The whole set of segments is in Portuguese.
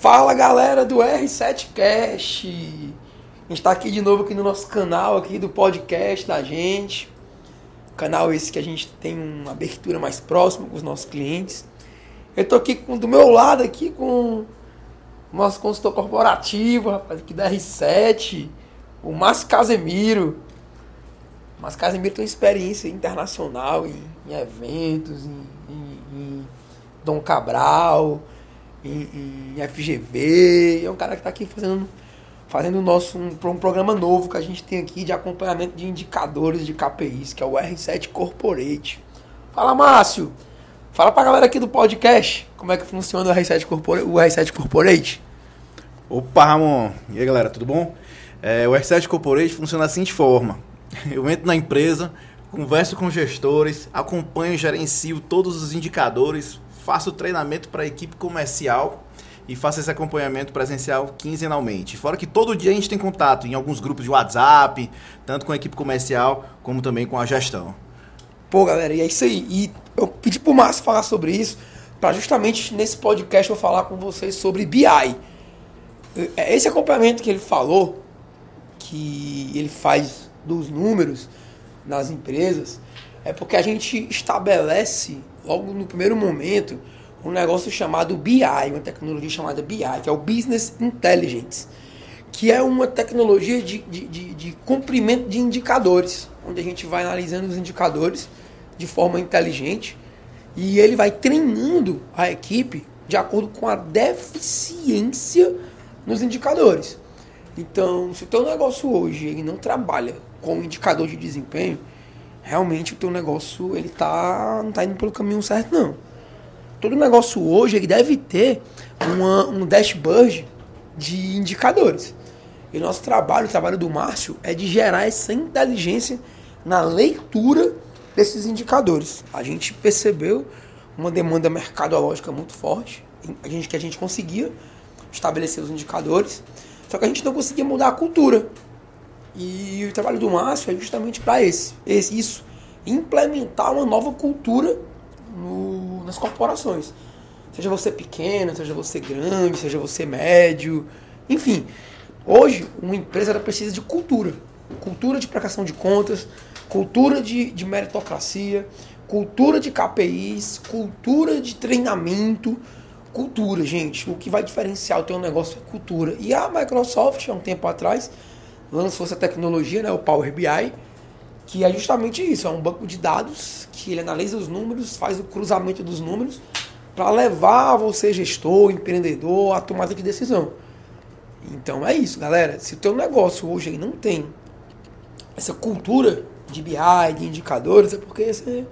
Fala galera do R7Cast! A gente está aqui de novo aqui no nosso canal aqui do podcast da gente. Canal esse que a gente tem uma abertura mais próxima com os nossos clientes. Eu tô aqui com, do meu lado aqui com o nosso consultor corporativo, rapaz, aqui da R7, o Márcio Casemiro. O Casemiro tem experiência internacional em, em eventos, em, em, em Dom Cabral, em, em FGV. É um cara que está aqui fazendo fazendo nosso um, um, programa novo que a gente tem aqui de acompanhamento de indicadores de KPIs, que é o R7 Corporate. Fala, Márcio! Fala pra galera aqui do podcast como é que funciona o R7 Corporate. O R7 Corporate. Opa, Ramon! E aí, galera, tudo bom? É, o R7 Corporate funciona da seguinte forma. Eu entro na empresa, converso com gestores, acompanho e gerencio todos os indicadores, faço treinamento para a equipe comercial e faço esse acompanhamento presencial quinzenalmente. Fora que todo dia a gente tem contato em alguns grupos de WhatsApp, tanto com a equipe comercial como também com a gestão. Pô, galera, e é isso aí. E eu pedi pro Márcio falar sobre isso, para justamente nesse podcast eu falar com vocês sobre BI. É, esse acompanhamento que ele falou, que ele faz dos números nas empresas, é porque a gente estabelece logo no primeiro momento um negócio chamado BI, uma tecnologia chamada BI, que é o Business Intelligence, que é uma tecnologia de, de, de, de cumprimento de indicadores, onde a gente vai analisando os indicadores de forma inteligente e ele vai treinando a equipe de acordo com a deficiência nos indicadores. Então, se o teu negócio hoje ele não trabalha com indicador de desempenho, realmente o teu negócio ele tá não está indo pelo caminho certo não todo negócio hoje ele deve ter uma, um dashboard de indicadores. E nosso trabalho, o trabalho do Márcio, é de gerar essa inteligência na leitura desses indicadores. A gente percebeu uma demanda mercadológica muito forte, a gente, que a gente conseguia estabelecer os indicadores, só que a gente não conseguia mudar a cultura. E o trabalho do Márcio é justamente para esse, esse, isso, implementar uma nova cultura no, nas corporações. Seja você pequeno, seja você grande, seja você médio, enfim. Hoje, uma empresa precisa de cultura. Cultura de prestação de contas, cultura de, de meritocracia, cultura de KPIs, cultura de treinamento. Cultura, gente. O que vai diferenciar o teu negócio é cultura. E a Microsoft, há um tempo atrás, lançou essa tecnologia, né, o Power BI, que é justamente isso, é um banco de dados que ele analisa os números, faz o cruzamento dos números para levar você, gestor, empreendedor, a tomada de decisão. Então é isso, galera. Se o teu negócio hoje não tem essa cultura de BI, de indicadores, é porque você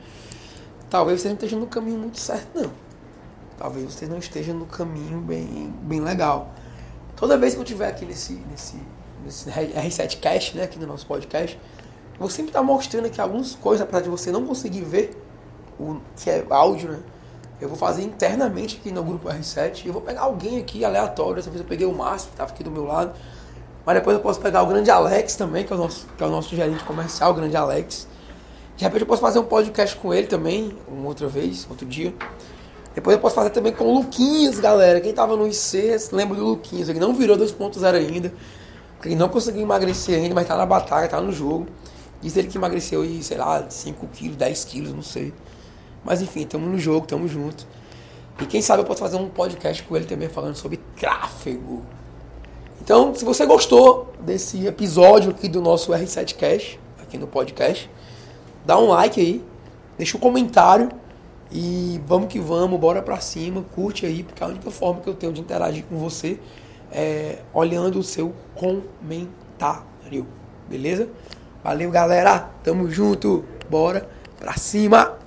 talvez você não esteja no caminho muito certo, não. Talvez você não esteja no caminho bem, bem legal. Toda vez que eu tiver aqui nesse, nesse, nesse R7 Cast, né, aqui no nosso podcast, vou sempre estar mostrando aqui algumas coisas, apesar de você não conseguir ver o que é áudio, né? Eu vou fazer internamente aqui no grupo R7 e eu vou pegar alguém aqui aleatório. Dessa vez eu peguei o Márcio, que estava aqui do meu lado. Mas depois eu posso pegar o grande Alex também, que é o nosso, que é o nosso gerente comercial, o grande Alex. De repente eu posso fazer um podcast com ele também, uma outra vez, outro dia. Depois eu posso fazer também com o Luquinhas, galera. Quem tava no IC, lembra do Luquinhas. Ele não virou 2.0 ainda. Ele não conseguiu emagrecer ainda, mas tá na batalha, tá no jogo. Diz ele que emagreceu aí, sei lá, 5 quilos, 10 quilos, não sei. Mas enfim, estamos no jogo, estamos juntos. E quem sabe eu posso fazer um podcast com ele também falando sobre tráfego. Então, se você gostou desse episódio aqui do nosso R7 Cash, aqui no podcast, dá um like aí, deixa um comentário e vamos que vamos, bora pra cima, curte aí, porque a única forma que eu tenho de interagir com você é olhando o seu comentário, beleza? Valeu, galera. Tamo junto. Bora pra cima.